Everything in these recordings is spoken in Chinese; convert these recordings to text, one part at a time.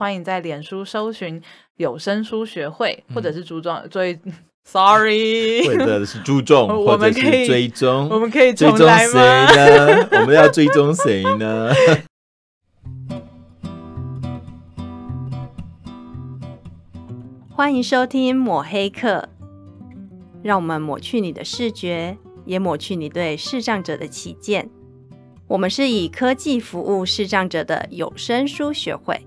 欢迎在脸书搜寻有声书学会，或者是注重追，sorry，或者是注重，或者是追踪，我们可以追踪谁呢？我们要追踪谁呢？欢迎收听抹黑课，让我们抹去你的视觉，也抹去你对视障者的偏见。我们是以科技服务视障者的有声书学会。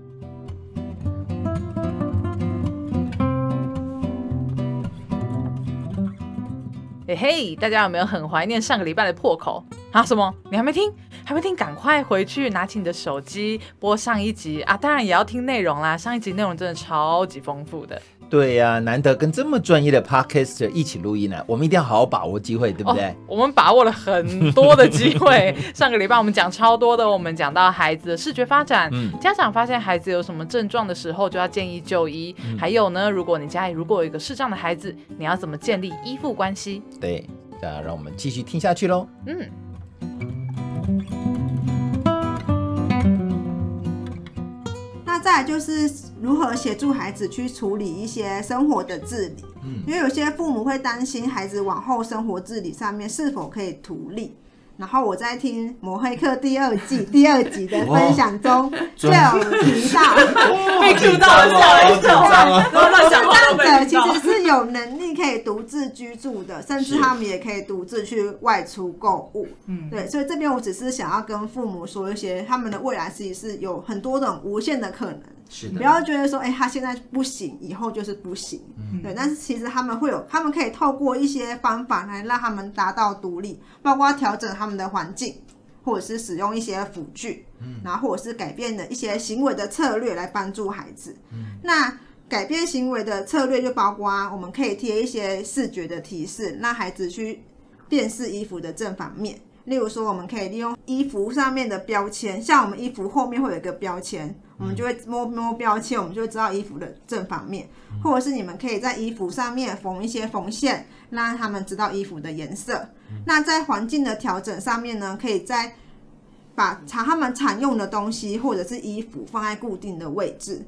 嘿，大家有没有很怀念上个礼拜的破口啊？什么？你还没听？还没听？赶快回去拿起你的手机播上一集啊！当然也要听内容啦，上一集内容真的超级丰富的。对呀、啊，难得跟这么专业的 podcaster 一起录音呢，我们一定要好好把握机会，对不对？哦、我们把握了很多的机会。上个礼拜我们讲超多的，我们讲到孩子的视觉发展，嗯，家长发现孩子有什么症状的时候，就要建议就医。嗯、还有呢，如果你家里如果有一个视障的孩子，你要怎么建立依附关系？对，那让我们继续听下去喽。嗯。再来就是如何协助孩子去处理一些生活的自理，嗯，因为有些父母会担心孩子往后生活自理上面是否可以独立。然后我在听抹黑客第二季 第二集的分享中就有提到，被 Q 到了，吓了一跳。视障者其实是有能力可以独自居住的，甚至他们也可以独自去外出购物。嗯，对，所以这边我只是想要跟父母说一些，他们的未来其实是有很多种无限的可能。是的，不要觉得说，哎、欸，他现在不行，以后就是不行。嗯，对，但是其实他们会有，他们可以透过一些方法来让他们达到独立，包括调整他们的环境，或者是使用一些辅具，嗯，然后或者是改变的一些行为的策略来帮助孩子。嗯，那改变行为的策略就包括我们可以贴一些视觉的提示，让孩子去辨识衣服的正反面。例如说，我们可以利用衣服上面的标签，像我们衣服后面会有一个标签，我们就会摸摸标签，我们就会知道衣服的正反面。或者是你们可以在衣服上面缝一些缝线，让他们知道衣服的颜色。那在环境的调整上面呢，可以在把常他们常用的东西或者是衣服放在固定的位置。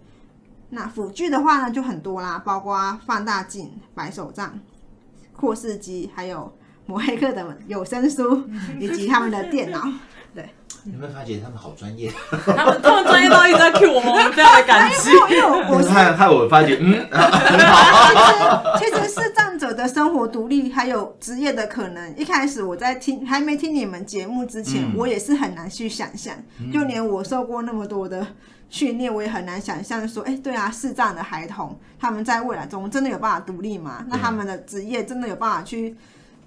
那辅具的话呢，就很多啦，包括放大镜、白手杖、扩视机，还有。抹黑客的有声书以及他们的电脑，对，你有没有发觉他们好专业？他们这么专业到一直在 cue 我们，我们非常的感激。因为我是害害我发觉，嗯，其实其实视障者的生活独立还有职业的可能。一开始我在听还没听你们节目之前，嗯、我也是很难去想象，就连我受过那么多的训练，我也很难想象说，哎、欸，对啊，视障的孩童他们在未来中真的有办法独立吗？那他们的职业真的有办法去？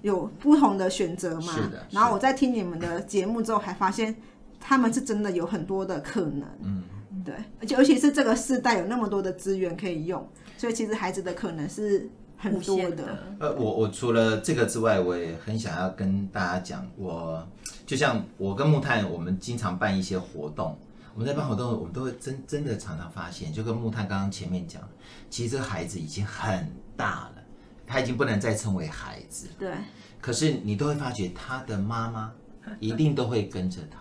有不同的选择嘛？是的。是的。然后我在听你们的节目之后，还发现他们是真的有很多的可能。嗯，对。而且尤其是这个世代有那么多的资源可以用，所以其实孩子的可能是很多的。的呃，我我除了这个之外，我也很想要跟大家讲，我就像我跟木炭，我们经常办一些活动。我们在办活动，我们都会真真的常常发现，就跟木炭刚刚前面讲，其实这个孩子已经很大了。他已经不能再称为孩子，对。可是你都会发觉，他的妈妈 一定都会跟着他。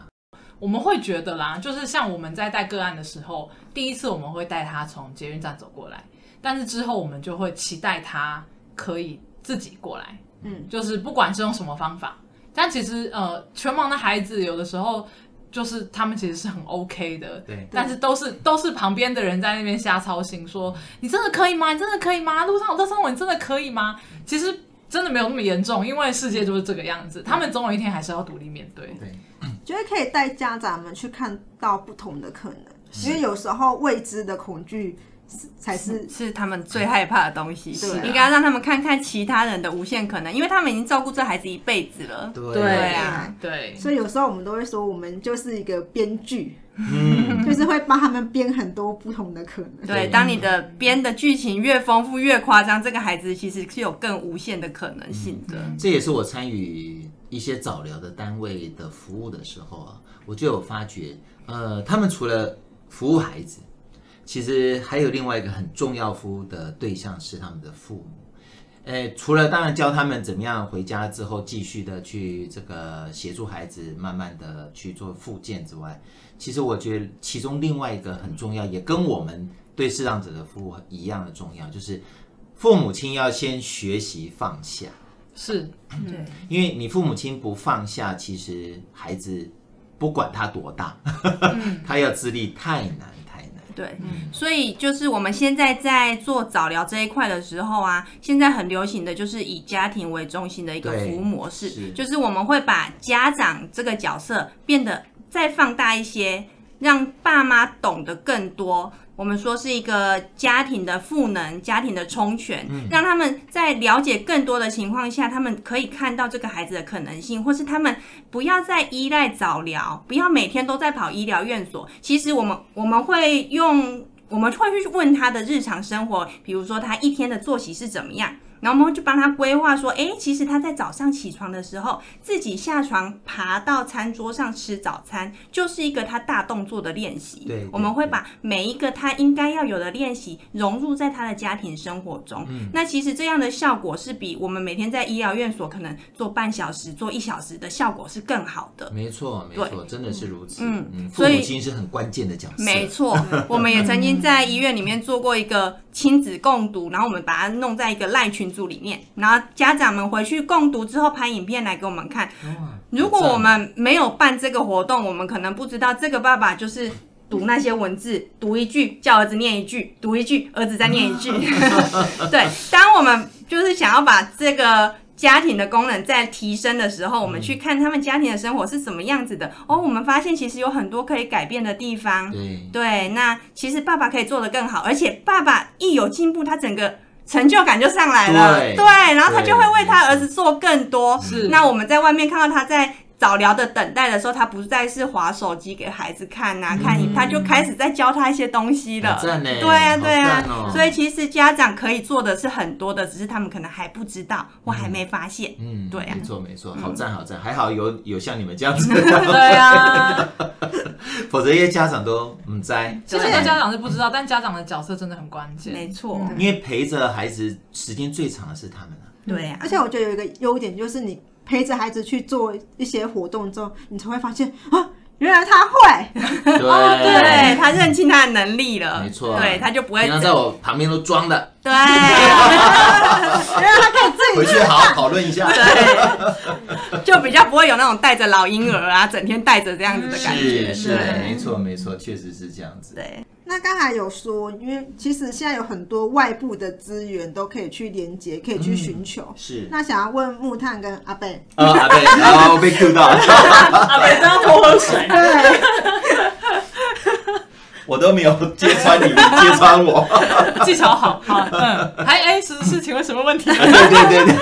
我们会觉得啦，就是像我们在带个案的时候，第一次我们会带他从捷运站走过来，但是之后我们就会期待他可以自己过来。嗯，就是不管是用什么方法，但其实呃，全盲的孩子有的时候。就是他们其实是很 OK 的，对，但是都是都是旁边的人在那边瞎操心，说你真的可以吗？你真的可以吗？路上有这生活，你真的可以吗？其实真的没有那么严重，因为世界就是这个样子，他们总有一天还是要独立面对。对，觉得可以带家长们去看到不同的可能，因为有时候未知的恐惧。才是是他们最害怕的东西，对，应该让他们看看其他人的无限可能，因为他们已经照顾这孩子一辈子了。对啊，对，所以有时候我们都会说，我们就是一个编剧，嗯，就是会帮他们编很多不同的可能。对，当你的编的剧情越丰富越夸张，这个孩子其实是有更无限的可能性的。这也是我参与一些早疗的单位的服务的时候啊，我就有发觉，呃，他们除了服务孩子。其实还有另外一个很重要服务的对象是他们的父母，呃，除了当然教他们怎么样回家之后继续的去这个协助孩子慢慢的去做复健之外，其实我觉得其中另外一个很重要，也跟我们对视障者的服务一样的重要，就是父母亲要先学习放下。是，对，因为你父母亲不放下，其实孩子不管他多大，他要自立太难对，所以就是我们现在在做早疗这一块的时候啊，现在很流行的就是以家庭为中心的一个服务模式，是就是我们会把家长这个角色变得再放大一些，让爸妈懂得更多。我们说是一个家庭的赋能，家庭的充权，让他们在了解更多的情况下，他们可以看到这个孩子的可能性，或是他们不要再依赖早疗，不要每天都在跑医疗院所。其实我们我们会用，我们会去问他的日常生活，比如说他一天的作息是怎么样。然后我们就帮他规划说，哎，其实他在早上起床的时候，自己下床爬到餐桌上吃早餐，就是一个他大动作的练习。对，我们会把每一个他应该要有的练习融入在他的家庭生活中。嗯，那其实这样的效果是比我们每天在医疗院所可能做半小时、做一小时的效果是更好的。没错，没错，真的是如此。嗯嗯，父母亲是很关键的角色。没错，我们也曾经在医院里面做过一个亲子共读，然后我们把它弄在一个赖群组里面，然后家长们回去共读之后拍影片来给我们看。如果我们没有办这个活动，我们可能不知道这个爸爸就是读那些文字，读一句叫儿子念一句，读一句儿子再念一句。对，当我们就是想要把这个。家庭的功能在提升的时候，我们去看他们家庭的生活是什么样子的。哦，我们发现其实有很多可以改变的地方。对，对，那其实爸爸可以做得更好，而且爸爸一有进步，他整个成就感就上来了。对，对，然后他就会为他儿子做更多。是，那我们在外面看到他在。早疗的等待的时候，他不再是划手机给孩子看呐、啊，看你，他就开始在教他一些东西了。对啊，对啊，哦、所以其实家长可以做的是很多的，只是他们可能还不知道或还没发现。嗯，对啊，没错没错，好赞好赞，还好有有像你们这样子的。对啊，否则一些家长都唔知。其实很多家长是不知道，但家长的角色真的很关键。没错，因为陪着孩子时间最长的是他们啊。对啊，而且我觉得有一个优点就是你。陪着孩子去做一些活动之后，你才会发现啊，原来他会，对，对他认清他的能力了，没错，对，他就不会。平常在我旁边都装的，对，原来他可以自己回去好好讨论一下，对，就比较不会有那种带着老婴儿啊，整天带着这样子的感觉，是是，没错没错，确实是这样子，对。那刚才有说，因为其实现在有很多外部的资源都可以去连接，可以去寻求。嗯、是。那想要问木炭跟阿贝。啊，阿贝，然后被 Q 到了。阿贝都要多喝水。对。我都没有揭穿你，揭穿我。技巧好，好，嗯。还哎，是是，请问什么问题？对对对对。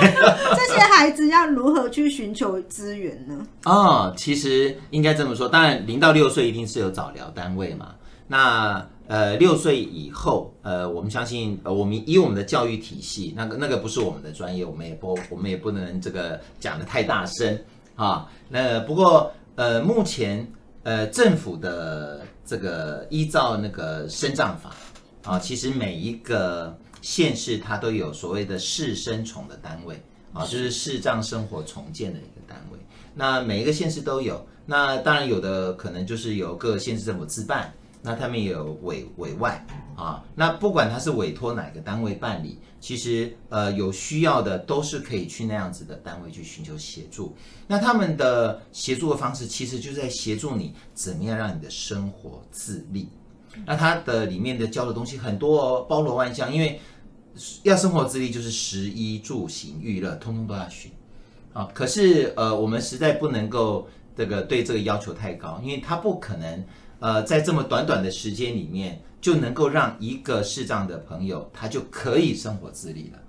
这些孩子要如何去寻求资源呢？哦，其实应该这么说，当然零到六岁一定是有早疗单位嘛。那呃，六岁以后，呃，我们相信，呃，我们以我们的教育体系，那个那个不是我们的专业，我们也不，我们也不能这个讲得太大声啊。那不过，呃，目前，呃，政府的这个依照那个生葬法啊，其实每一个县市它都有所谓的市生重的单位啊，就是市障生活重建的一个单位。那每一个县市都有，那当然有的可能就是由各县市政府自办。那他们也有委委外啊，那不管他是委托哪个单位办理，其实呃有需要的都是可以去那样子的单位去寻求协助。那他们的协助的方式，其实就是在协助你怎么样让你的生活自立。那他的里面的教的东西很多哦，包罗万象，因为要生活自立，就是食衣住行娱乐，通通都要学啊。可是呃，我们实在不能够这个对这个要求太高，因为他不可能。呃，在这么短短的时间里面，就能够让一个视障的朋友，他就可以生活自理了，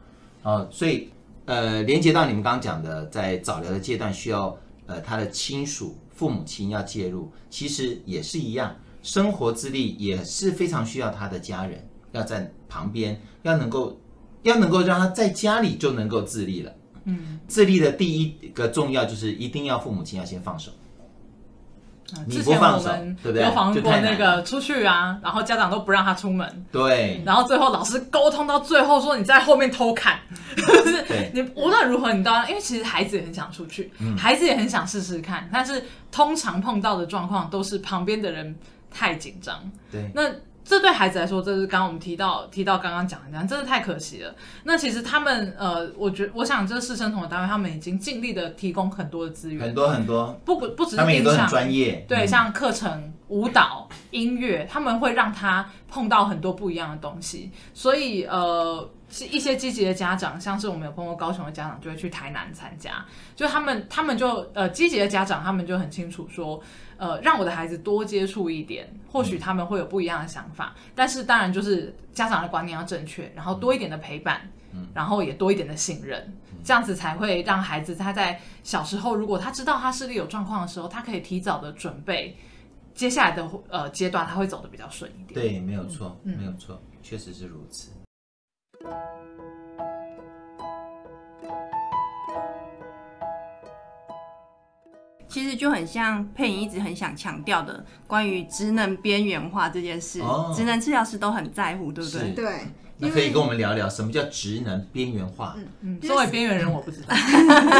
哦，所以呃，连接到你们刚刚讲的，在早疗的阶段需要呃他的亲属父母亲要介入，其实也是一样，生活自立也是非常需要他的家人要在旁边，要能够要能够让他在家里就能够自立了，嗯，自立的第一个重要就是一定要父母亲要先放手。之前我们有访问过那个出去啊，然后家长都不让他出门，对，然后最后老师沟通到最后说，你在后面偷看，就是你无论如何你都要，因为其实孩子也很想出去，孩子也很想试试看，但是通常碰到的状况都是旁边的人太紧张，对，那。这对孩子来说，这是刚刚我们提到提到刚刚讲的这样，真的太可惜了。那其实他们呃，我觉我想这是市生同的单位，他们已经尽力的提供很多的资源，很多很多，不不只是他们也都很专业，对，嗯、像课程、舞蹈、音乐，他们会让他碰到很多不一样的东西。所以呃，是一些积极的家长，像是我们有碰过高雄的家长，就会去台南参加，就他们他们就呃积极的家长，他们就很清楚说。呃，让我的孩子多接触一点，或许他们会有不一样的想法。嗯、但是当然就是家长的观念要正确，然后多一点的陪伴，嗯、然后也多一点的信任，嗯、这样子才会让孩子他在小时候，如果他知道他视力有状况的时候，他可以提早的准备接下来的呃阶段，他会走的比较顺一点。对，没有错，嗯、没有错，确实是如此。其实就很像佩影一直很想强调的关于职能边缘化这件事，职、哦、能治疗师都很在乎，对不对？是对。那可以跟我们聊聊什么叫职能边缘化？嗯嗯，作为边缘人，我不知道。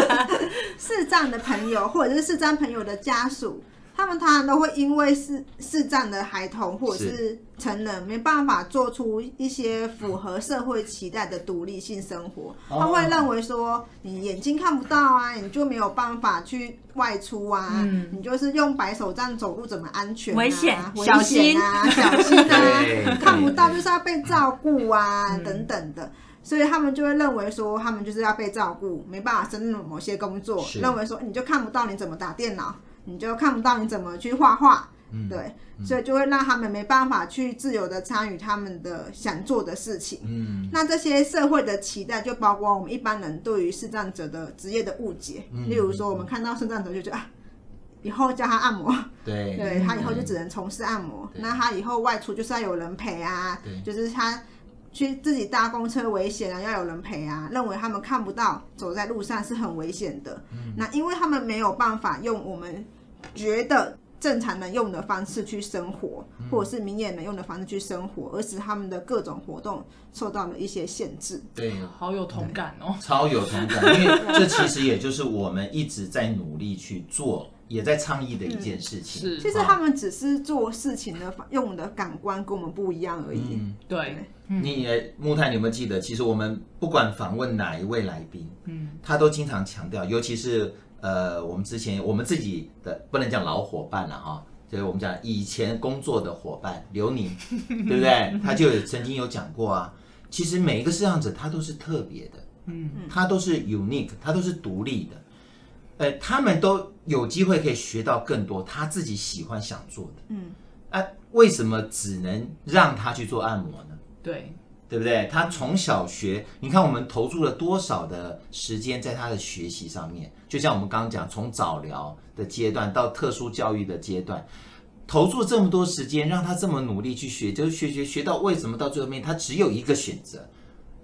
视障的朋友或者是视障朋友的家属。他们常常都会因为是视障的孩童或者是成人没办法做出一些符合社会期待的独立性生活，他会认为说，你眼睛看不到啊，你就没有办法去外出啊，嗯、你就是用白手杖走路怎么安全啊？危险，小心啊，小心。啊，看不到就是要被照顾啊，嗯、等等的，所以他们就会认为说，他们就是要被照顾，没办法胜任某些工作，是。认为说你就看不到，你怎么打电脑？你就看不到你怎么去画画，嗯、对，嗯、所以就会让他们没办法去自由的参与他们的想做的事情。嗯，那这些社会的期待就包括我们一般人对于视障者的职业的误解，嗯、例如说我们看到视障者就觉得啊，以后叫他按摩，对，对他以后就只能从事按摩，那他以后外出就是要有人陪啊，对。就是他去自己搭公车危险啊，要有人陪啊，认为他们看不到走在路上是很危险的。嗯，那因为他们没有办法用我们。觉得正常人用的方式去生活，或者是明眼人用的方式去生活，而使他们的各种活动受到了一些限制。对，好有同感哦，超有同感，因为 这其实也就是我们一直在努力去做，也在倡议的一件事情。是，其实他们只是做事情的用的感官跟我们不一样而已。嗯，对。你木炭，你有没有记得？其实我们不管访问哪一位来宾，嗯，他都经常强调，尤其是。呃，我们之前我们自己的不能讲老伙伴了哈，就是我们讲以前工作的伙伴刘宁，对不对？他就曾经有讲过啊，其实每一个摄像者他都是特别的，嗯，他都是 unique，他都是独立的，呃，他们都有机会可以学到更多他自己喜欢想做的，嗯，啊，为什么只能让他去做按摩呢？对。对不对？他从小学，你看我们投注了多少的时间在他的学习上面？就像我们刚刚讲，从早疗的阶段到特殊教育的阶段，投注这么多时间，让他这么努力去学，就是学学学到为什么到最后面他只有一个选择？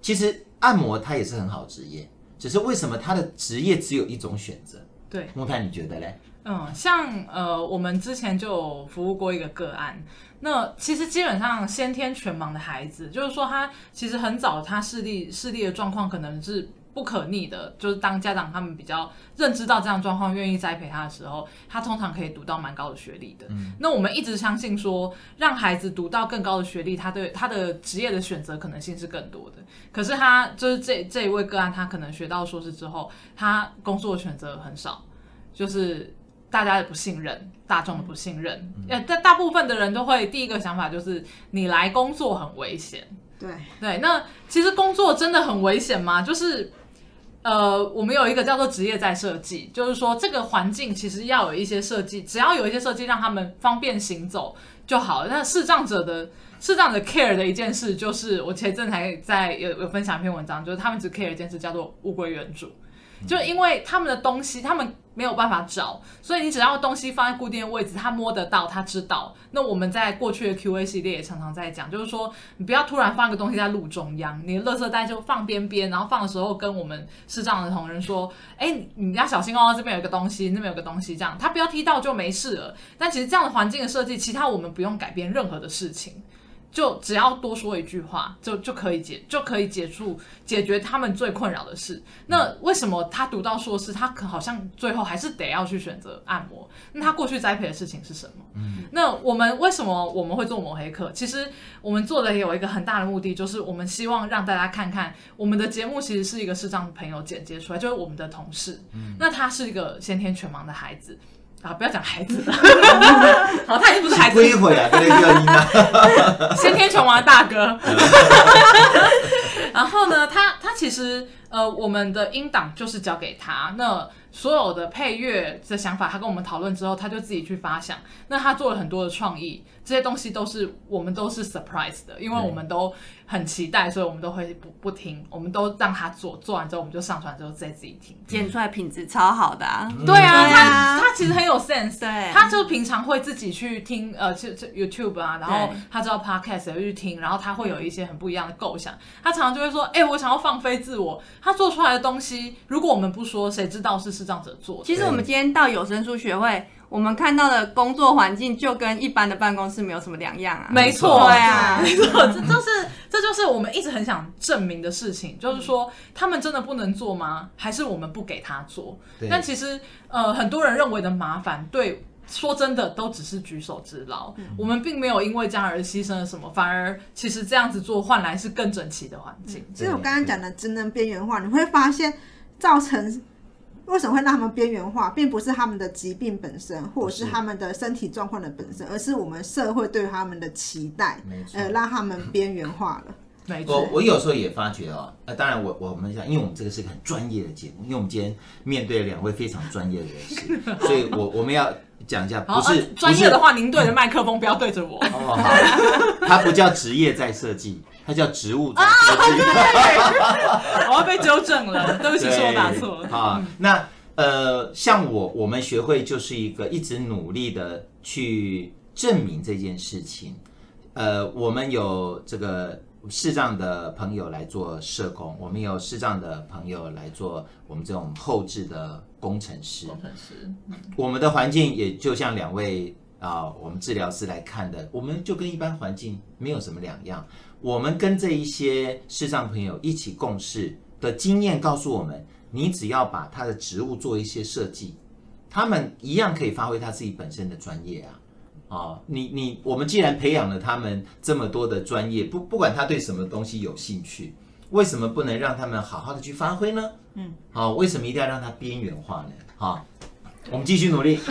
其实按摩他也是很好职业，只是为什么他的职业只有一种选择？对，木炭你觉得嘞？嗯，像呃，我们之前就有服务过一个个案。那其实基本上先天全盲的孩子，就是说他其实很早他视力视力的状况可能是不可逆的。就是当家长他们比较认知到这样状况，愿意栽培他的时候，他通常可以读到蛮高的学历的。嗯，那我们一直相信说，让孩子读到更高的学历，他对他的职业的选择可能性是更多的。可是他就是这这一位个案，他可能学到硕士之后，他工作的选择很少，就是。大家的不信任，大众的不信任，呃、嗯，但大部分的人都会第一个想法就是你来工作很危险。对对，那其实工作真的很危险吗？就是呃，我们有一个叫做职业在设计，就是说这个环境其实要有一些设计，只要有一些设计让他们方便行走就好了。那视障者的视障者 care 的一件事，就是我前阵才在有有分享一篇文章，就是他们只 care 一件事，叫做物归原主。就因为他们的东西，他们。没有办法找，所以你只要东西放在固定的位置，他摸得到，他知道。那我们在过去的 QA 系列也常常在讲，就是说你不要突然放个东西在路中央，你的垃圾袋就放边边，然后放的时候跟我们视障的同仁说：“哎，你要小心哦，这边有个东西，那边有个东西，这样他不要踢到就没事了。”但其实这样的环境的设计，其他我们不用改变任何的事情。就只要多说一句话，就就可以解，就可以解除解决他们最困扰的事。那为什么他读到硕士，他可好像最后还是得要去选择按摩？那他过去栽培的事情是什么？嗯，那我们为什么我们会做抹黑客？其实我们做的也有一个很大的目的，就是我们希望让大家看看我们的节目其实是一个视障朋友剪接出来，就是我们的同事。嗯，那他是一个先天全盲的孩子。啊，不要讲孩子了，好，他已经不是孩子，一会啊，先天全盲的大哥。然后呢，他他其实呃，我们的音档就是交给他那。所有的配乐的想法，他跟我们讨论之后，他就自己去发想。那他做了很多的创意，这些东西都是我们都是 surprise 的，因为我们都很期待，所以我们都会不不听，我们都让他做，做完之后我们就上传之后再自己听，剪出来品质超好的啊。对啊，他他其实很有 sense，对，他就平常会自己去听呃，就就 YouTube 啊，然后他知道 podcast 也会去听，然后他会有一些很不一样的构想。他常常就会说，哎，我想要放飞自我。他做出来的东西，如果我们不说，谁知道是是。这样子做。其实我们今天到有声书学会，我们看到的工作环境就跟一般的办公室没有什么两样啊。没错，对啊，没错，这就是这就是我们一直很想证明的事情，就是说他们真的不能做吗？还是我们不给他做？但其实呃，很多人认为的麻烦，对，说真的都只是举手之劳。嗯、我们并没有因为这样而牺牲了什么，反而其实这样子做换来是更整齐的环境。其实我刚刚讲的职能边缘化，你会发现造成。为什么会让他们边缘化，并不是他们的疾病本身，或者是他们的身体状况的本身，而是我们社会对他们的期待，呃，让他们边缘化了。没错，我我有时候也发觉哦，呃，当然我我们想，因为我们这个是个很专业的节目，因为我们今天面对两位非常专业的人士，所以我我们要讲一下，不是专业的话，您对着麦克风，不要对着我。哦，好，它不叫职业在设计。它叫植物在设计，我要被纠正了，对不起，是我打错了。啊，那呃，像我，我们学会就是一个一直努力的去证明这件事情。呃，我们有这个视障的朋友来做社工，我们有视障的朋友来做我们这种后置的工程师。工程师，我们的环境也就像两位啊，我们治疗师来看的，我们就跟一般环境没有什么两样。我们跟这一些视障朋友一起共事的经验告诉我们，你只要把他的职务做一些设计，他们一样可以发挥他自己本身的专业啊！啊，你你我们既然培养了他们这么多的专业，不不管他对什么东西有兴趣，为什么不能让他们好好的去发挥呢？嗯，好，为什么一定要让他边缘化呢？好，我们继续努力。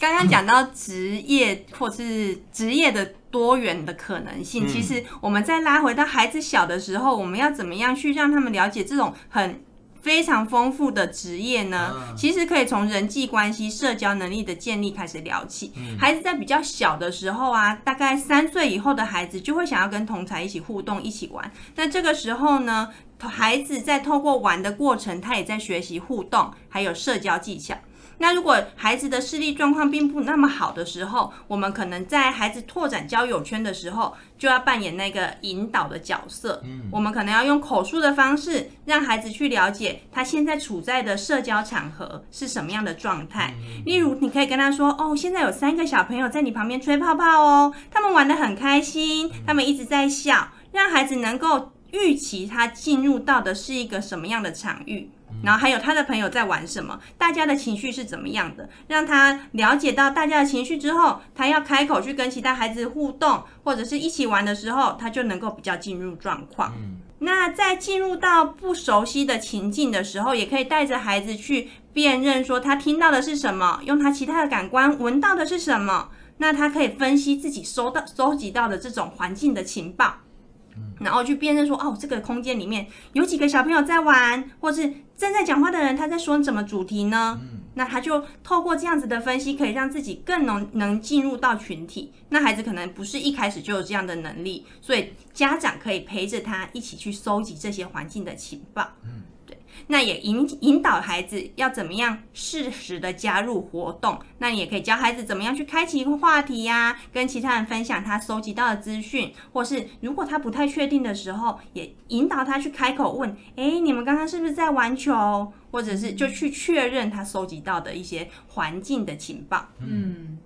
刚刚讲到职业或是职业的多元的可能性，其实我们再拉回到孩子小的时候，我们要怎么样去让他们了解这种很非常丰富的职业呢？其实可以从人际关系、社交能力的建立开始聊起。孩子在比较小的时候啊，大概三岁以后的孩子就会想要跟同才一起互动、一起玩。那这个时候呢，孩子在透过玩的过程，他也在学习互动，还有社交技巧。那如果孩子的视力状况并不那么好的时候，我们可能在孩子拓展交友圈的时候，就要扮演那个引导的角色。嗯，我们可能要用口述的方式，让孩子去了解他现在处在的社交场合是什么样的状态。例如，你可以跟他说：“哦，现在有三个小朋友在你旁边吹泡泡哦，他们玩得很开心，他们一直在笑，让孩子能够预期他进入到的是一个什么样的场域。”然后还有他的朋友在玩什么，大家的情绪是怎么样的，让他了解到大家的情绪之后，他要开口去跟其他孩子互动或者是一起玩的时候，他就能够比较进入状况。嗯。那在进入到不熟悉的情境的时候，也可以带着孩子去辨认，说他听到的是什么，用他其他的感官闻到的是什么，那他可以分析自己收到、收集到的这种环境的情报。然后去辨认说，哦，这个空间里面有几个小朋友在玩，或是正在讲话的人，他在说什么主题呢？嗯，那他就透过这样子的分析，可以让自己更能能进入到群体。那孩子可能不是一开始就有这样的能力，所以家长可以陪着他一起去收集这些环境的情报。嗯，对。那也引引导孩子要怎么样适时的加入活动。那你也可以教孩子怎么样去开启一个话题呀、啊，跟其他人分享他收集到的资讯，或是如果他不太确定的时候，也引导他去开口问：诶，你们刚刚是不是在玩球？或者是就去确认他收集到的一些环境的情报。嗯，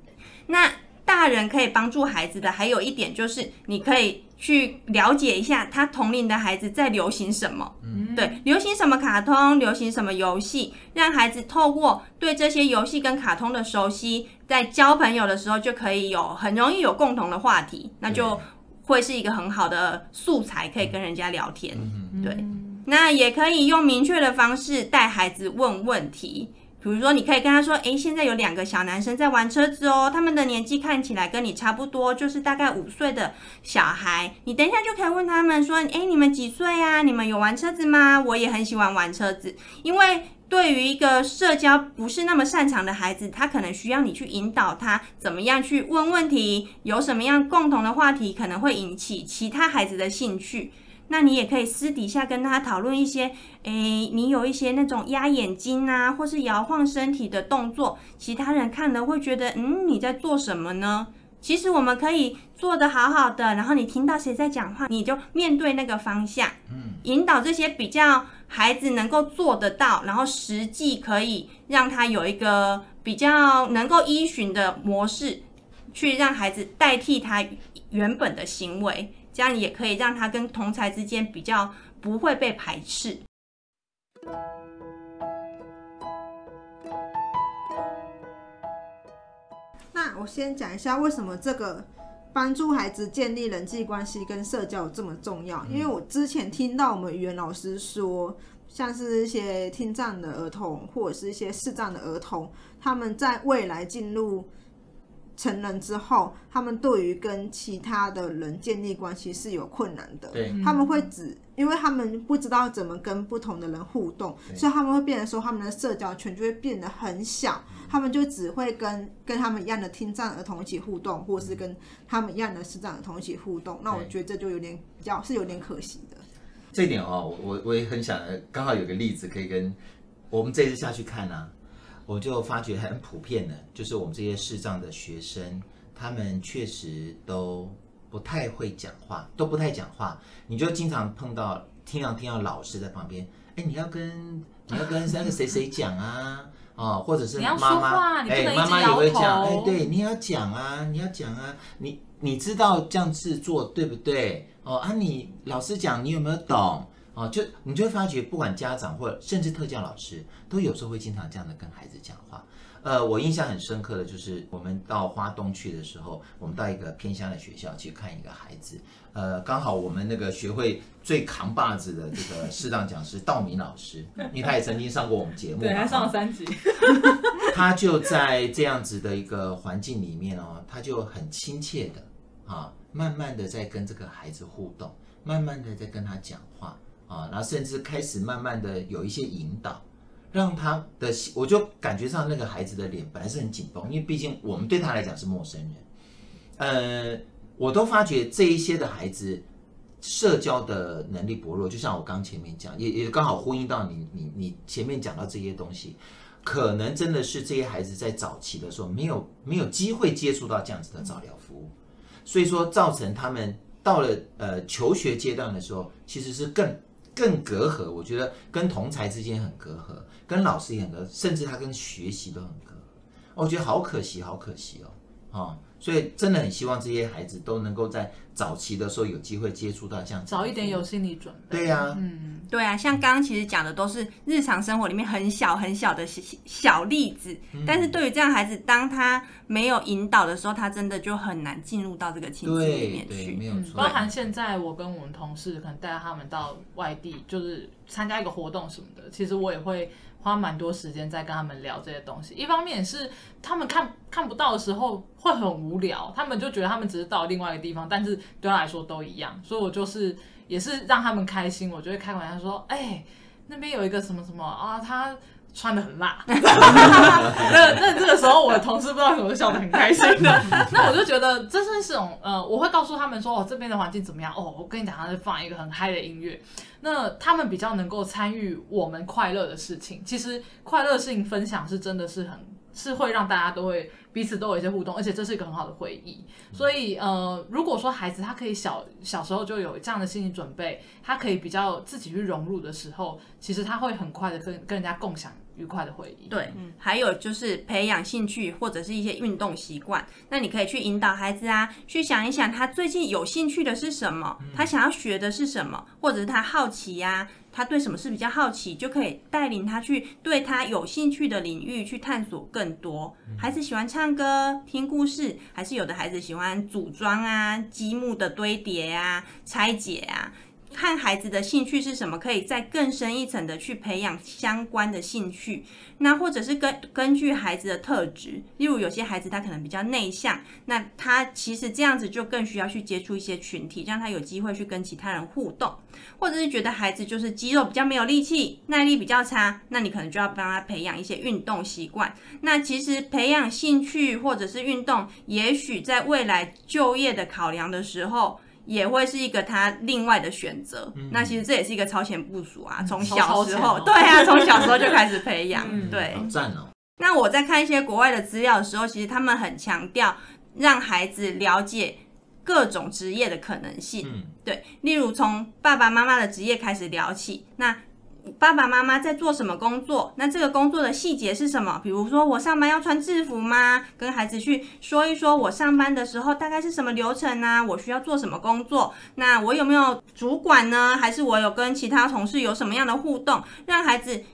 那大人可以帮助孩子的还有一点就是，你可以。去了解一下他同龄的孩子在流行什么，嗯，对，流行什么卡通，流行什么游戏，让孩子透过对这些游戏跟卡通的熟悉，在交朋友的时候就可以有很容易有共同的话题，那就会是一个很好的素材，可以跟人家聊天，对，那也可以用明确的方式带孩子问问题。比如说，你可以跟他说：“诶，现在有两个小男生在玩车子哦，他们的年纪看起来跟你差不多，就是大概五岁的小孩。你等一下就可以问他们说：‘诶，你们几岁啊？你们有玩车子吗？’我也很喜欢玩车子。因为对于一个社交不是那么擅长的孩子，他可能需要你去引导他怎么样去问问题，有什么样共同的话题可能会引起其他孩子的兴趣。”那你也可以私底下跟他讨论一些，诶，你有一些那种压眼睛啊，或是摇晃身体的动作，其他人看了会觉得，嗯，你在做什么呢？其实我们可以做得好好的，然后你听到谁在讲话，你就面对那个方向，嗯，引导这些比较孩子能够做得到，然后实际可以让他有一个比较能够依循的模式，去让孩子代替他原本的行为。这样也可以让他跟同才之间比较不会被排斥。那我先讲一下为什么这个帮助孩子建立人际关系跟社交这么重要。因为我之前听到我们语言老师说，像是一些听障的儿童或者是一些视障的儿童，他们在未来进入。成人之后，他们对于跟其他的人建立关系是有困难的。对，他们会只，因为他们不知道怎么跟不同的人互动，所以他们会变得说，他们的社交圈就会变得很小。他们就只会跟跟他们一样的听障儿童一起互动，或是跟他们一样的视障儿童一起互动。那我觉得这就有点比较是有点可惜的。这一点哦，我我也很想，刚好有个例子可以跟我们这次下去看啊。我就发觉很普遍的，就是我们这些视障的学生，他们确实都不太会讲话，都不太讲话。你就经常碰到，经常听到老师在旁边，哎，你要跟你要跟那个谁谁讲啊，哦，或者是妈妈，哎，妈妈也会讲，哎，对，你要讲啊，你要讲啊，你你知道这样子做对不对？哦啊，你老师讲，你有没有懂？哦，就你就会发觉，不管家长或甚至特教老师，都有时候会经常这样的跟孩子讲话。呃，我印象很深刻的就是，我们到花东去的时候，我们到一个偏乡的学校去看一个孩子。呃，刚好我们那个学会最扛把子的这个适当讲师道明老师，因为他也曾经上过我们节目，对，他上了三集。他就在这样子的一个环境里面哦，他就很亲切的啊，慢慢的在跟这个孩子互动，慢慢的在跟他讲话。啊，然后甚至开始慢慢的有一些引导，让他的，我就感觉上那个孩子的脸本来是很紧绷，因为毕竟我们对他来讲是陌生人，呃，我都发觉这一些的孩子社交的能力薄弱，就像我刚前面讲，也也刚好呼应到你你你前面讲到这些东西，可能真的是这些孩子在早期的时候没有没有机会接触到这样子的早疗服务，所以说造成他们到了呃求学阶段的时候，其实是更。更隔阂，我觉得跟同才之间很隔阂，跟老师也很隔，甚至他跟学习都很隔。我觉得好可惜，好可惜哦，啊。所以真的很希望这些孩子都能够在早期的时候有机会接触到这样，早一点有心理准备。对呀、啊，嗯，对啊，像刚刚其实讲的都是日常生活里面很小很小的小例子，嗯、但是对于这样孩子，当他没有引导的时候，他真的就很难进入到这个亲子里面去。没有错。包含现在我跟我们同事可能带他们到外地，就是参加一个活动什么的，其实我也会。花蛮多时间在跟他们聊这些东西，一方面是他们看看不到的时候会很无聊，他们就觉得他们只是到另外一个地方，但是对他来说都一样，所以我就是也是让他们开心，我就会开玩笑说，哎、那边有一个什么什么啊，他穿的很辣。那那这个时候，我的同事不知道为什么笑得很开心的。那我就觉得这是一种呃，我会告诉他们说，哦，这边的环境怎么样？哦，我跟你讲，他是放一个很嗨的音乐。那他们比较能够参与我们快乐的事情。其实快乐的事情分享是真的是很是会让大家都会彼此都有一些互动，而且这是一个很好的回忆。所以呃，如果说孩子他可以小小时候就有这样的心理准备，他可以比较自己去融入的时候，其实他会很快的跟跟人家共享。愉快的回忆。对，嗯，还有就是培养兴趣或者是一些运动习惯。那你可以去引导孩子啊，去想一想他最近有兴趣的是什么，他想要学的是什么，或者是他好奇呀，他对什么事比较好奇，就可以带领他去对他有兴趣的领域去探索更多。孩子喜欢唱唱歌、听故事，还是有的孩子喜欢组装啊、积木的堆叠啊、拆解啊。看孩子的兴趣是什么，可以再更深一层的去培养相关的兴趣。那或者是根根据孩子的特质，例如有些孩子他可能比较内向，那他其实这样子就更需要去接触一些群体，让他有机会去跟其他人互动。或者是觉得孩子就是肌肉比较没有力气，耐力比较差，那你可能就要帮他培养一些运动习惯。那其实培养兴趣或者是运动，也许在未来就业的考量的时候。也会是一个他另外的选择，嗯、那其实这也是一个超前部署啊，从小时候，对啊，从小时候就开始培养，嗯、对。好赞哦！那我在看一些国外的资料的时候，其实他们很强调让孩子了解各种职业的可能性，嗯、对，例如从爸爸妈妈的职业开始聊起，那。爸爸妈妈在做什么工作？那这个工作的细节是什么？比如说，我上班要穿制服吗？跟孩子去说一说，我上班的时候大概是什么流程呢？我需要做什么工作？那我有没有主管呢？还是我有跟其他同事有什么样的互动？让孩子。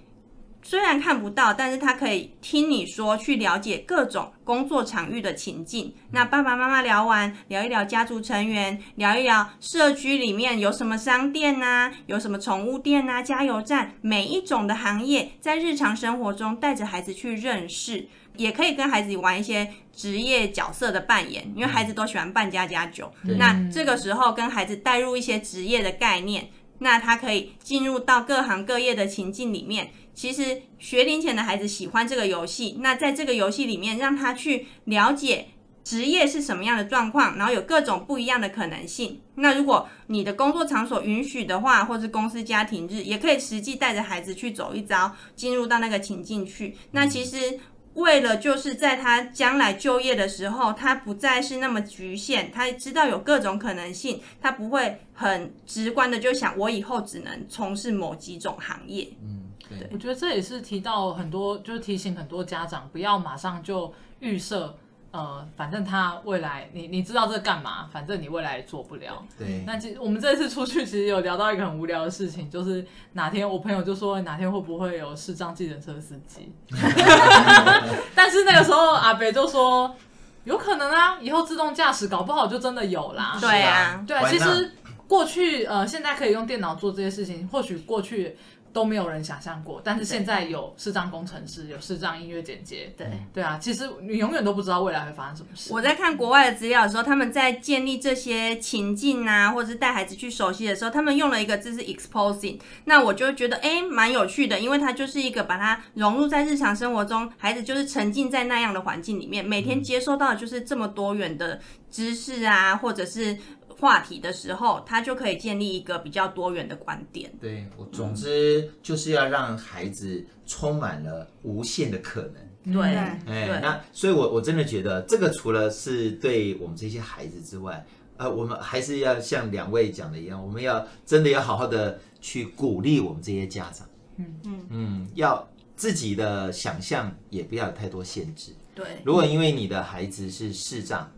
虽然看不到，但是他可以听你说，去了解各种工作场域的情境。那爸爸妈妈聊完，聊一聊家族成员，聊一聊社区里面有什么商店呐、啊，有什么宠物店呐、啊，加油站，每一种的行业，在日常生活中带着孩子去认识，也可以跟孩子玩一些职业角色的扮演，因为孩子都喜欢扮家家酒。嗯、那这个时候跟孩子带入一些职业的概念，那他可以进入到各行各业的情境里面。其实学龄前的孩子喜欢这个游戏，那在这个游戏里面，让他去了解职业是什么样的状况，然后有各种不一样的可能性。那如果你的工作场所允许的话，或是公司家庭日，也可以实际带着孩子去走一遭，进入到那个情境去。那其实为了就是在他将来就业的时候，他不再是那么局限，他知道有各种可能性，他不会很直观的就想我以后只能从事某几种行业。嗯。对我觉得这也是提到很多，就是提醒很多家长不要马上就预设，呃，反正他未来你你知道这干嘛，反正你未来也做不了。对。那其实我们这次出去其实有聊到一个很无聊的事情，就是哪天我朋友就说哪天会不会有视障计程车司机？但是那个时候阿北就说有可能啊，以后自动驾驶搞不好就真的有啦。对啊，对，其实过去呃现在可以用电脑做这些事情，或许过去。都没有人想象过，但是现在有视障工程师，有视障音乐剪接，对对啊，其实你永远都不知道未来会发生什么事。我在看国外的资料的时候，他们在建立这些情境啊，或者是带孩子去熟悉的时候，他们用了一个字是 exposing，那我就觉得诶蛮有趣的，因为它就是一个把它融入在日常生活中，孩子就是沉浸在那样的环境里面，每天接收到的就是这么多元的知识啊，或者是。话题的时候，他就可以建立一个比较多元的观点。对，我总之就是要让孩子充满了无限的可能。对，哎，那所以我，我我真的觉得这个除了是对我们这些孩子之外，呃，我们还是要像两位讲的一样，我们要真的要好好的去鼓励我们这些家长。嗯嗯嗯，要自己的想象也不要有太多限制。对，如果因为你的孩子是视障。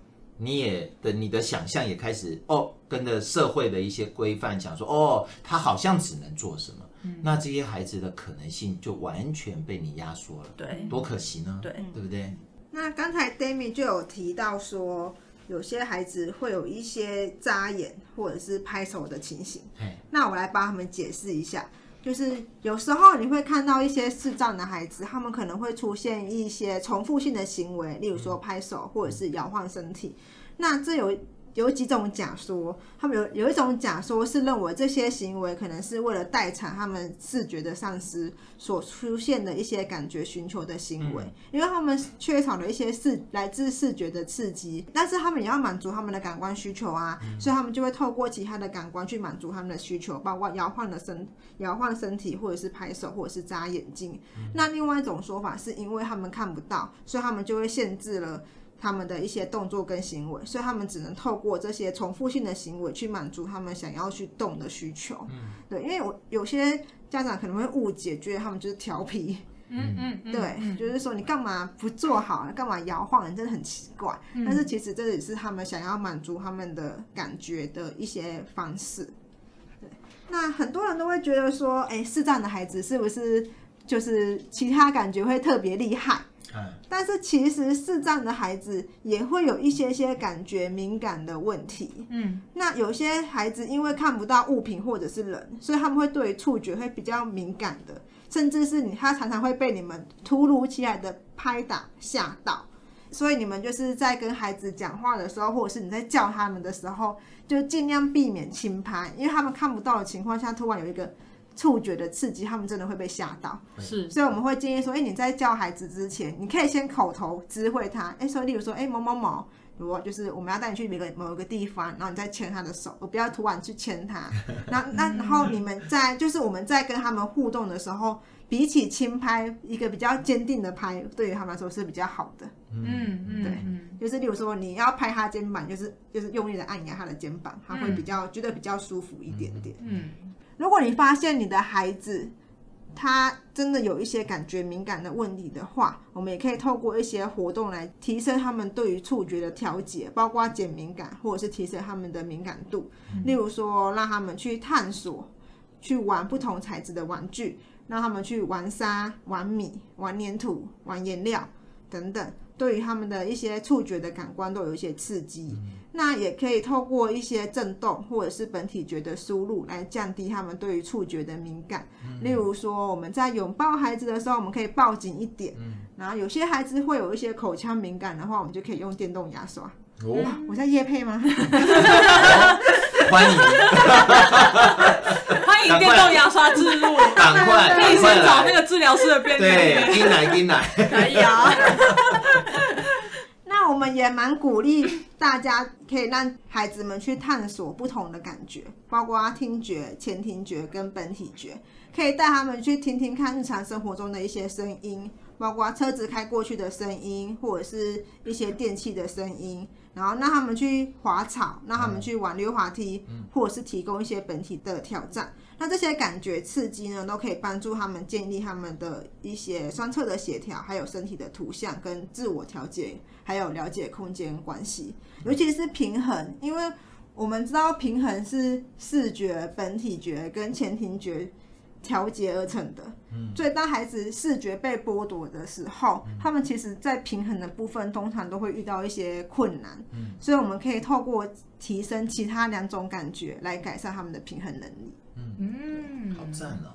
你也的你的想象也开始哦，跟着社会的一些规范讲说哦，他好像只能做什么，嗯、那这些孩子的可能性就完全被你压缩了，对，多可惜呢，对，对不对？那刚才 d a m i 就有提到说，有些孩子会有一些眨眼或者是拍手的情形，那我来帮他们解释一下。就是有时候你会看到一些视障的孩子，他们可能会出现一些重复性的行为，例如说拍手或者是摇晃身体。那这有有几种假说，他们有有一种假说是认为这些行为可能是为了代偿他们视觉的丧失所出现的一些感觉寻求的行为，因为他们缺少了一些视来自视觉的刺激，但是他们也要满足他们的感官需求啊，所以他们就会透过其他的感官去满足他们的需求，包括摇晃的身摇晃身体，或者是拍手，或者是眨眼睛。那另外一种说法是因为他们看不到，所以他们就会限制了。他们的一些动作跟行为，所以他们只能透过这些重复性的行为去满足他们想要去动的需求。嗯，对，因为我有些家长可能会误解，觉得他们就是调皮。嗯嗯，嗯对，嗯、就是说你干嘛不做好，干嘛摇晃，真的很奇怪。嗯、但是其实这也是他们想要满足他们的感觉的一些方式。对，那很多人都会觉得说，哎，视障的孩子是不是就是其他感觉会特别厉害？但是其实视障的孩子也会有一些些感觉敏感的问题。嗯，那有些孩子因为看不到物品或者是人，所以他们会对触觉会比较敏感的，甚至是你他常常会被你们突如其来的拍打吓到。所以你们就是在跟孩子讲话的时候，或者是你在叫他们的时候，就尽量避免轻拍，因为他们看不到的情况下，突然有一个。触觉的刺激，他们真的会被吓到。是，所以我们会建议说，哎、欸，你在教孩子之前，你可以先口头知会他，哎、欸，说，例如说，哎、欸，某某某，如果就是我们要带你去某个某一个地方，然后你再牵他的手，我不要突然去牵他。那那然后你们在就是我们在跟他们互动的时候，比起轻拍，一个比较坚定的拍，对于他们来说是比较好的。嗯嗯，对，就是例如说你要拍他肩膀，就是就是用力的按压他的肩膀，他会比较、嗯、觉得比较舒服一点点。嗯。如果你发现你的孩子他真的有一些感觉敏感的问题的话，我们也可以透过一些活动来提升他们对于触觉的调节，包括减敏感或者是提升他们的敏感度。例如说，让他们去探索，去玩不同材质的玩具，让他们去玩沙、玩米、玩粘土、玩颜料等等。对于他们的一些触觉的感官都有一些刺激，嗯、那也可以透过一些震动或者是本体觉的输入来降低他们对于触觉的敏感。嗯、例如说，我们在拥抱孩子的时候，我们可以抱紧一点。嗯、然后有些孩子会有一些口腔敏感的话，我们就可以用电动牙刷。哦，我在夜配吗？欢迎，欢迎电动牙刷置入，赶快，可以先找那个治疗师的便利对，进来进来，可以啊。那我们也蛮鼓励大家可以让孩子们去探索不同的感觉，包括听觉、前庭觉跟本体觉，可以带他们去听听看日常生活中的一些声音，包括车子开过去的声音，或者是一些电器的声音。然后让他们去滑草，让他们去玩溜滑梯，或者是提供一些本体的挑战。那这些感觉刺激呢，都可以帮助他们建立他们的一些双侧的协调，还有身体的图像跟自我调节，还有了解空间关系，尤其是平衡，因为我们知道平衡是视觉、本体觉跟前庭觉。调节而成的，嗯，所以当孩子视觉被剥夺的时候，嗯、他们其实在平衡的部分通常都会遇到一些困难，嗯，所以我们可以透过提升其他两种感觉来改善他们的平衡能力，嗯。嗯，好赞哦，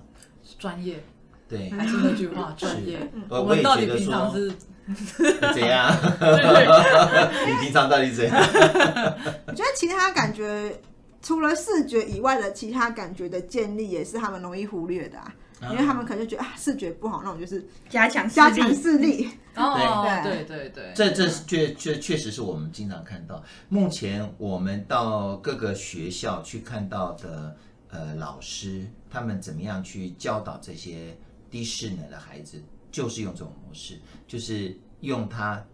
专业，对，还是那句话，专业，我们到底平常是？怎样？你平常到底怎样？我觉得其他感觉。除了视觉以外的其他感觉的建立，也是他们容易忽略的啊，因为他们可能就觉得啊，视觉不好，那我就是加强加强视力。哦，对。对对，这这确确确实是我们经常看到。目前我们到各个学校去看到的，呃，老师他们怎么样去教导这些低视能的孩子，就是用这种模式，就是用他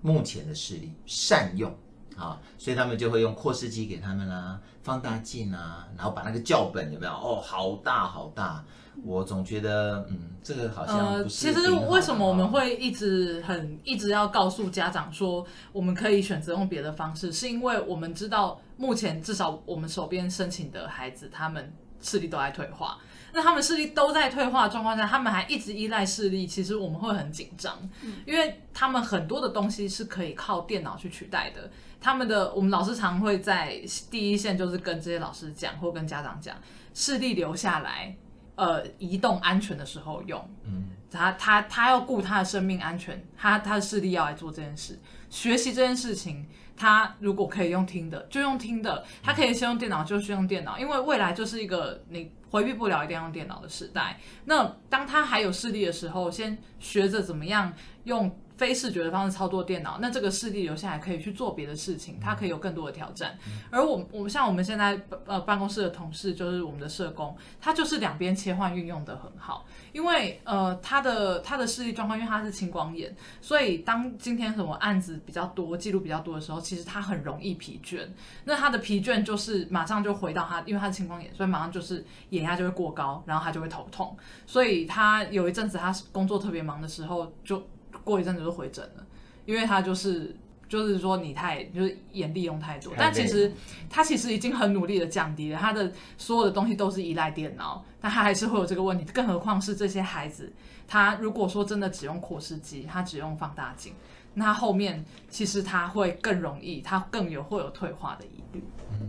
目前的视力善用。啊，所以他们就会用扩视机给他们啦、放大镜啊，然后把那个教本有没有？哦，好大好大，我总觉得，嗯，这个好像不是。呃，其实为什么我们会一直很一直要告诉家长说，我们可以选择用别的方式，是因为我们知道目前至少我们手边申请的孩子，他们视力都在退化。那他们视力都在退化的状况下，他们还一直依赖视力，其实我们会很紧张，因为他们很多的东西是可以靠电脑去取代的。他们的我们老师常会在第一线，就是跟这些老师讲，或跟家长讲，视力留下来，呃，移动安全的时候用。嗯，他他他要顾他的生命安全，他他的视力要来做这件事，学习这件事情，他如果可以用听的，就用听的；他可以先用电脑，就是用电脑。因为未来就是一个你回避不了一定要用电脑的时代。那当他还有视力的时候，先学着怎么样用。非视觉的方式操作电脑，那这个视力留下来可以去做别的事情，它可以有更多的挑战。而我我们像我们现在呃办公室的同事，就是我们的社工，他就是两边切换运用的很好。因为呃他的他的视力状况，因为他是青光眼，所以当今天什么案子比较多、记录比较多的时候，其实他很容易疲倦。那他的疲倦就是马上就回到他，因为他是青光眼，所以马上就是眼压就会过高，然后他就会头痛。所以他有一阵子他工作特别忙的时候就。过一阵子就回诊了，因为他就是就是说你太就是眼力用太多，但其实他其实已经很努力的降低了他的所有的东西都是依赖电脑，但他还是会有这个问题，更何况是这些孩子，他如果说真的只用扩视机，他只用放大镜，那后面其实他会更容易，他更有会有退化的疑虑，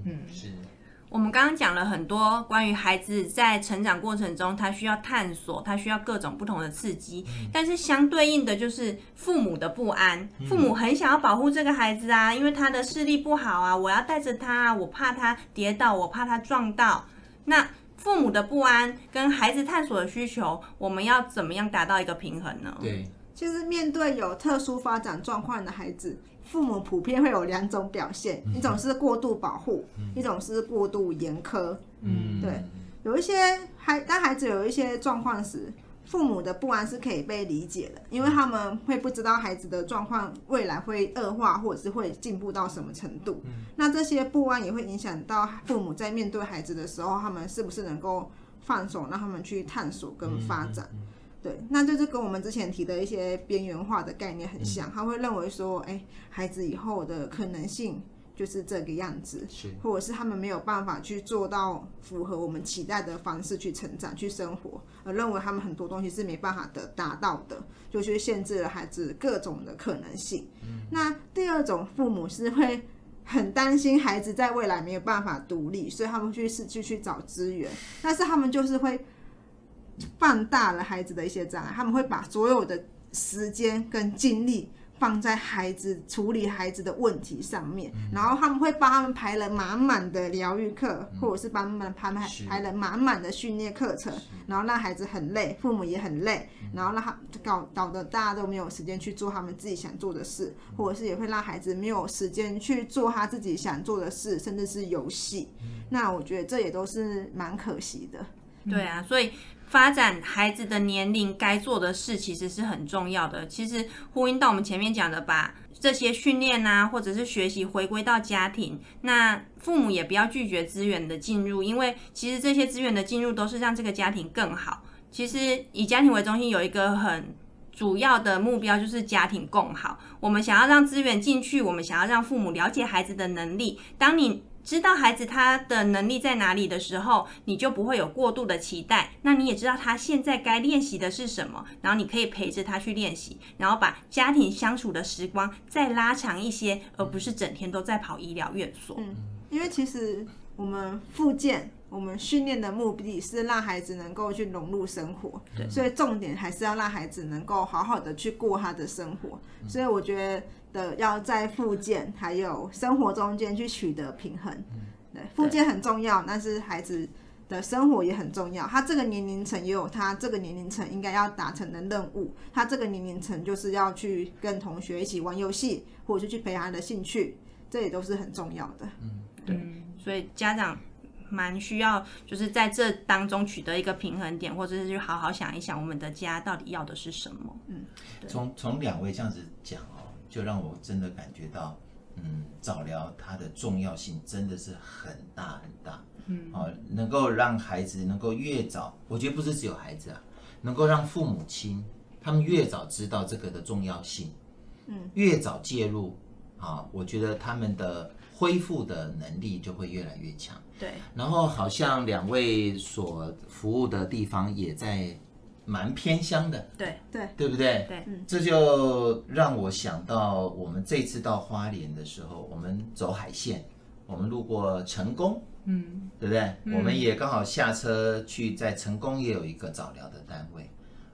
嗯，是。我们刚刚讲了很多关于孩子在成长过程中，他需要探索，他需要各种不同的刺激。但是相对应的就是父母的不安，父母很想要保护这个孩子啊，因为他的视力不好啊，我要带着他，我怕他跌倒，我怕他撞到。那父母的不安跟孩子探索的需求，我们要怎么样达到一个平衡呢？对，其实面对有特殊发展状况的孩子。父母普遍会有两种表现，一种是过度保护，一种是过度严苛。嗯，对，有一些孩当孩子有一些状况时，父母的不安是可以被理解的，因为他们会不知道孩子的状况未来会恶化，或者是会进步到什么程度。那这些不安也会影响到父母在面对孩子的时候，他们是不是能够放手让他们去探索跟发展。对，那就是跟我们之前提的一些边缘化的概念很像，他会认为说，哎，孩子以后的可能性就是这个样子，或者是他们没有办法去做到符合我们期待的方式去成长、去生活，而认为他们很多东西是没办法的达到的，就去限制了孩子各种的可能性。那第二种父母是会很担心孩子在未来没有办法独立，所以他们去是去去找资源，但是他们就是会。放大了孩子的一些障碍，他们会把所有的时间跟精力放在孩子处理孩子的问题上面，嗯、然后他们会帮他们排了满满的疗愈课，嗯、或者是帮他们排排排了满满的训练课程，然后让孩子很累，父母也很累，嗯、然后让他搞搞得大家都没有时间去做他们自己想做的事，嗯、或者是也会让孩子没有时间去做他自己想做的事，甚至是游戏。嗯、那我觉得这也都是蛮可惜的。对啊，所以。发展孩子的年龄该做的事其实是很重要的。其实呼应到我们前面讲的，把这些训练啊，或者是学习回归到家庭，那父母也不要拒绝资源的进入，因为其实这些资源的进入都是让这个家庭更好。其实以家庭为中心有一个很主要的目标，就是家庭共好。我们想要让资源进去，我们想要让父母了解孩子的能力。当你知道孩子他的能力在哪里的时候，你就不会有过度的期待。那你也知道他现在该练习的是什么，然后你可以陪着他去练习，然后把家庭相处的时光再拉长一些，而不是整天都在跑医疗院所。嗯，因为其实我们复健，我们训练的目的是让孩子能够去融入生活，对所以重点还是要让孩子能够好好的去过他的生活。所以我觉得。的要在复健还有生活中间去取得平衡，对，复健很重要，但是孩子的生活也很重要。他这个年龄层也有他这个年龄层应该要达成的任务，他这个年龄层就是要去跟同学一起玩游戏，或者是去培养他的兴趣，这也都是很重要的。嗯，对，所以家长蛮需要就是在这当中取得一个平衡点，或者是去好好想一想，我们的家到底要的是什么。嗯，从从两位这样子讲。就让我真的感觉到，嗯，早疗它的重要性真的是很大很大，嗯，哦，能够让孩子能够越早，我觉得不是只有孩子啊，能够让父母亲他们越早知道这个的重要性，嗯，越早介入，啊，我觉得他们的恢复的能力就会越来越强，对，然后好像两位所服务的地方也在。蛮偏乡的，对对对不对？对，这就让我想到，我们这次到花莲的时候，我们走海线，我们路过成功，嗯，对不对？嗯、我们也刚好下车去，在成功也有一个早疗的单位，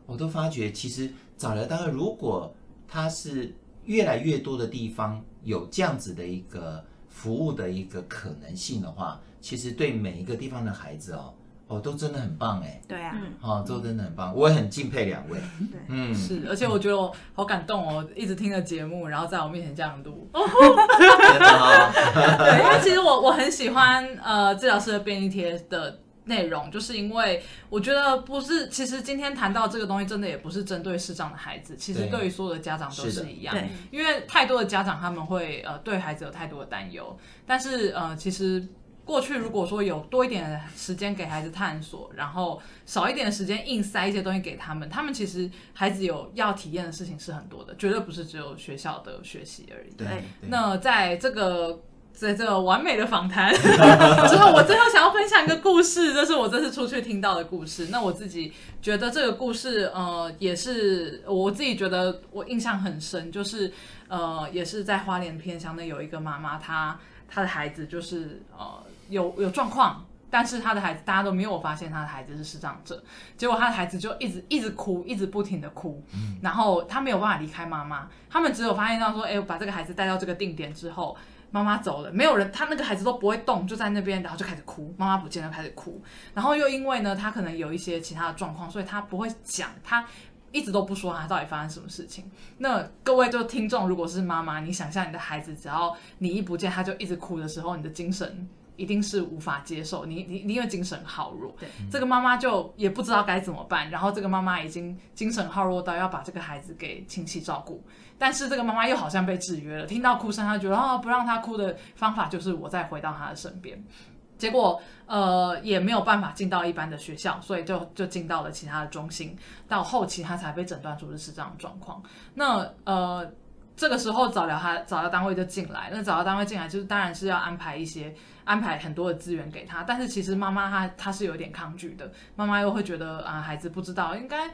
我都发觉，其实早疗单位如果它是越来越多的地方有这样子的一个服务的一个可能性的话，其实对每一个地方的孩子哦。哦，都真的很棒哎！对啊，哦，都真的很棒，我也很敬佩两位。对，嗯，是，而且我觉得我好感动哦，一直听着节目，然后在我面前这样录。真的哈。对，因为其实我我很喜欢呃治疗师的便利贴的内容，就是因为我觉得不是，其实今天谈到这个东西，真的也不是针对视障的孩子，其实对于所有的家长都是一样。因为太多的家长他们会呃对孩子有太多的担忧，但是呃其实。过去如果说有多一点时间给孩子探索，然后少一点的时间硬塞一些东西给他们，他们其实孩子有要体验的事情是很多的，绝对不是只有学校的学习而已。对。对那在这个在这个完美的访谈之后，我最后想要分享一个故事，这是我这次出去听到的故事。那我自己觉得这个故事，呃，也是我自己觉得我印象很深，就是呃，也是在花莲偏乡的有一个妈妈，她她的孩子就是呃。有有状况，但是他的孩子大家都没有发现他的孩子是视障者，结果他的孩子就一直一直哭，一直不停的哭，嗯、然后他没有办法离开妈妈。他们只有发现到说，哎，我把这个孩子带到这个定点之后，妈妈走了，没有人，他那个孩子都不会动，就在那边，然后就开始哭，妈妈不见了，开始哭。然后又因为呢，他可能有一些其他的状况，所以他不会讲，他一直都不说他到底发生什么事情。那各位就听众，如果是妈妈，你想象你的孩子只要你一不见，他就一直哭的时候，你的精神。一定是无法接受，你你你因为精神耗弱，对，这个妈妈就也不知道该怎么办。然后这个妈妈已经精神耗弱到要把这个孩子给亲戚照顾，但是这个妈妈又好像被制约了，听到哭声，她觉得哦，不让他哭的方法就是我再回到他的身边。结果呃也没有办法进到一般的学校，所以就就进到了其他的中心。到后期他才被诊断出是这样的状况。那呃这个时候早疗他早疗单位就进来，那早疗单位进来就是当然是要安排一些。安排很多的资源给他，但是其实妈妈她她是有点抗拒的，妈妈又会觉得啊，孩子不知道，应该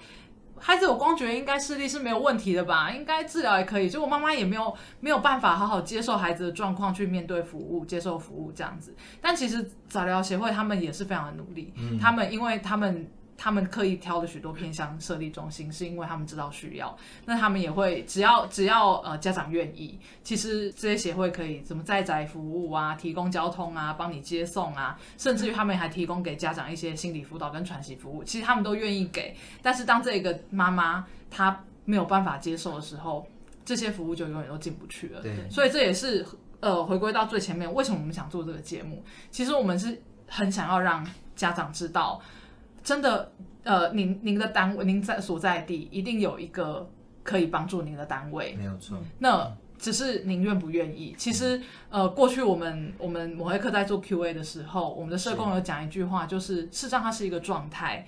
孩子有光觉应该视力是没有问题的吧，应该治疗也可以，就我妈妈也没有没有办法好好接受孩子的状况去面对服务，接受服务这样子。但其实早疗协会他们也是非常的努力，嗯、他们因为他们。他们刻意挑了许多偏向设立中心，是因为他们知道需要。那他们也会只要只要呃家长愿意，其实这些协会可以怎么在宅服务啊，提供交通啊，帮你接送啊，甚至于他们还提供给家长一些心理辅导跟喘息服务，其实他们都愿意给。但是当这个妈妈她没有办法接受的时候，这些服务就永远都进不去了。对，所以这也是呃回归到最前面，为什么我们想做这个节目？其实我们是很想要让家长知道。真的，呃，您您的单位，您在所在地一定有一个可以帮助您的单位，没有错。那只是您愿不愿意。其实，呃，过去我们我们某黑客在做 QA 的时候，我们的社工有讲一句话，就是事实上它是一个状态，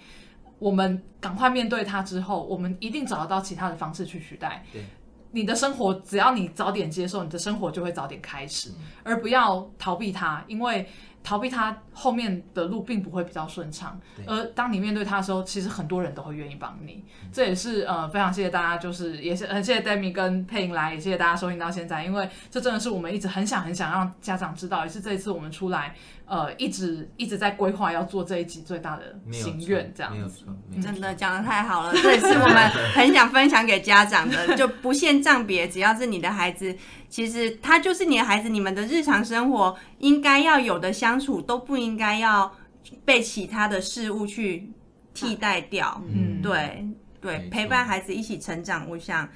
我们赶快面对它之后，我们一定找得到其他的方式去取代。对，你的生活只要你早点接受，你的生活就会早点开始，嗯、而不要逃避它，因为。逃避他后面的路并不会比较顺畅，而当你面对他的时候，其实很多人都会愿意帮你。这也是呃非常谢谢大家，就是也是很谢谢 Demi 跟佩莹来，也谢谢大家收听到现在，因为这真的是我们一直很想很想让家长知道，也是这一次我们出来呃一直一直在规划要做这一集最大的心愿，这样子。真的讲的太好了，这也是我们很想分享给家长的，就不限障别，只要是你的孩子。其实他就是你的孩子，你们的日常生活应该要有的相处都不应该要被其他的事物去替代掉。嗯，对对，陪伴孩子一起成长，我想，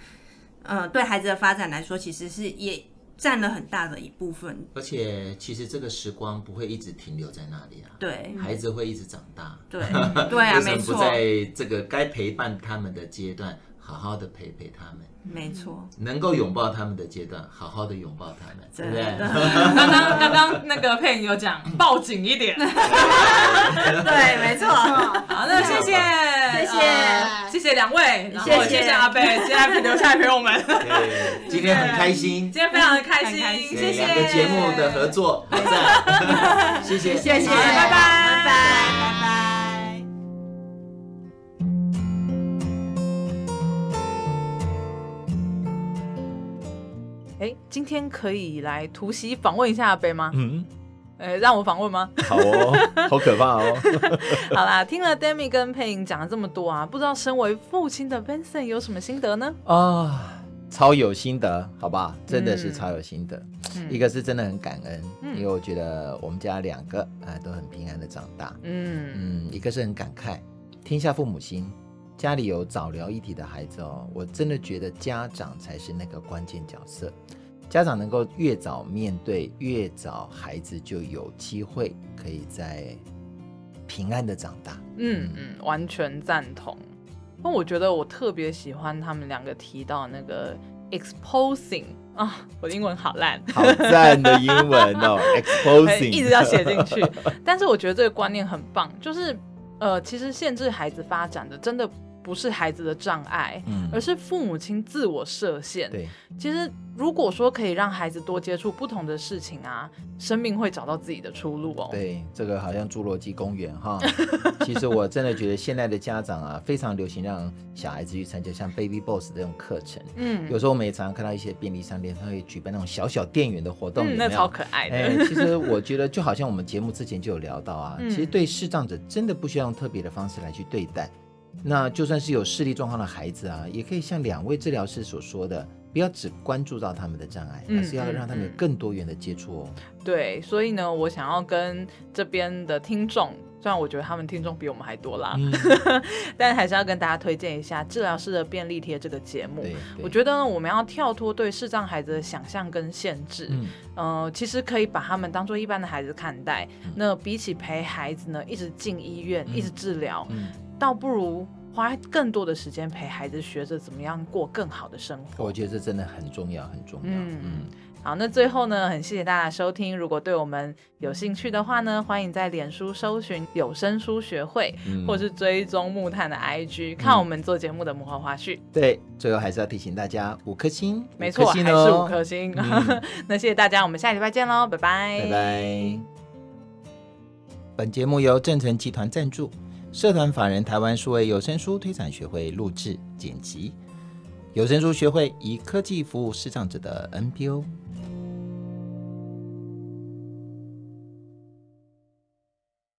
呃，对孩子的发展来说，其实是也占了很大的一部分。而且，其实这个时光不会一直停留在那里啊。对，孩子会一直长大。对，对啊，没错。不在这个该陪伴他们的阶段，好好的陪陪他们。没错，能够拥抱他们的阶段，好好的拥抱他们，对不对？刚刚刚刚那个佩有讲，抱紧一点。对，没错。好，那谢谢，谢谢，谢谢两位，谢谢谢谢阿贝，今天留下来陪我们。今天很开心，今天非常的开心，谢谢两个节目的合作，好赞，谢谢，谢谢，拜拜，拜拜。哎，今天可以来突袭访问一下阿贝吗？嗯，哎，让我访问吗？好哦，好可怕哦。好啦，听了 Demi 跟佩莹讲了这么多啊，不知道身为父亲的 Vincent 有什么心得呢？啊，超有心得，好不好？真的是超有心得。嗯、一个是真的很感恩，嗯、因为我觉得我们家两个啊、呃、都很平安的长大。嗯嗯，一个是很感慨，天下父母心，家里有早疗一体的孩子哦，我真的觉得家长才是那个关键角色。家长能够越早面对，越早孩子就有机会可以在平安的长大。嗯嗯，完全赞同。那我觉得我特别喜欢他们两个提到那个 exposing 啊，我的英文好烂，好赞的英文哦，exposing 一直要写进去。但是我觉得这个观念很棒，就是呃，其实限制孩子发展的真的。不是孩子的障碍，嗯，而是父母亲自我设限。对，其实如果说可以让孩子多接触不同的事情啊，生命会找到自己的出路哦。对，这个好像侏罗纪公园哈。其实我真的觉得现在的家长啊，非常流行让小孩子去参加像 Baby Boss 这种课程。嗯，有时候我们也常常看到一些便利商店，他会举办那种小小店员的活动，嗯，那超可爱的。哎，其实我觉得就好像我们节目之前就有聊到啊，嗯，其实对视障者真的不需要用特别的方式来去对待。那就算是有视力状况的孩子啊，也可以像两位治疗师所说的，不要只关注到他们的障碍，嗯、而是要让他们有更多元的接触哦。对，所以呢，我想要跟这边的听众，虽然我觉得他们听众比我们还多啦，嗯、但还是要跟大家推荐一下《治疗师的便利贴》这个节目。我觉得呢，我们要跳脱对视障孩子的想象跟限制，嗯、呃，其实可以把他们当做一般的孩子看待。嗯、那比起陪孩子呢，一直进医院，嗯、一直治疗。嗯倒不如花更多的时间陪孩子，学着怎么样过更好的生活。我觉得这真的很重要，很重要。嗯嗯。好，那最后呢，很谢谢大家收听。如果对我们有兴趣的话呢，欢迎在脸书搜寻有声书学会，嗯、或是追踪木炭的 IG，看我们做节目的幕后花絮。对，最后还是要提醒大家五颗星，没错，还是五颗星。嗯、那谢谢大家，我们下礼拜见喽，拜拜，拜拜。本节目由正成集团赞助。社团法人台湾数位有声书推展学会录制剪辑，有声书学会以科技服务视障者的 NPO。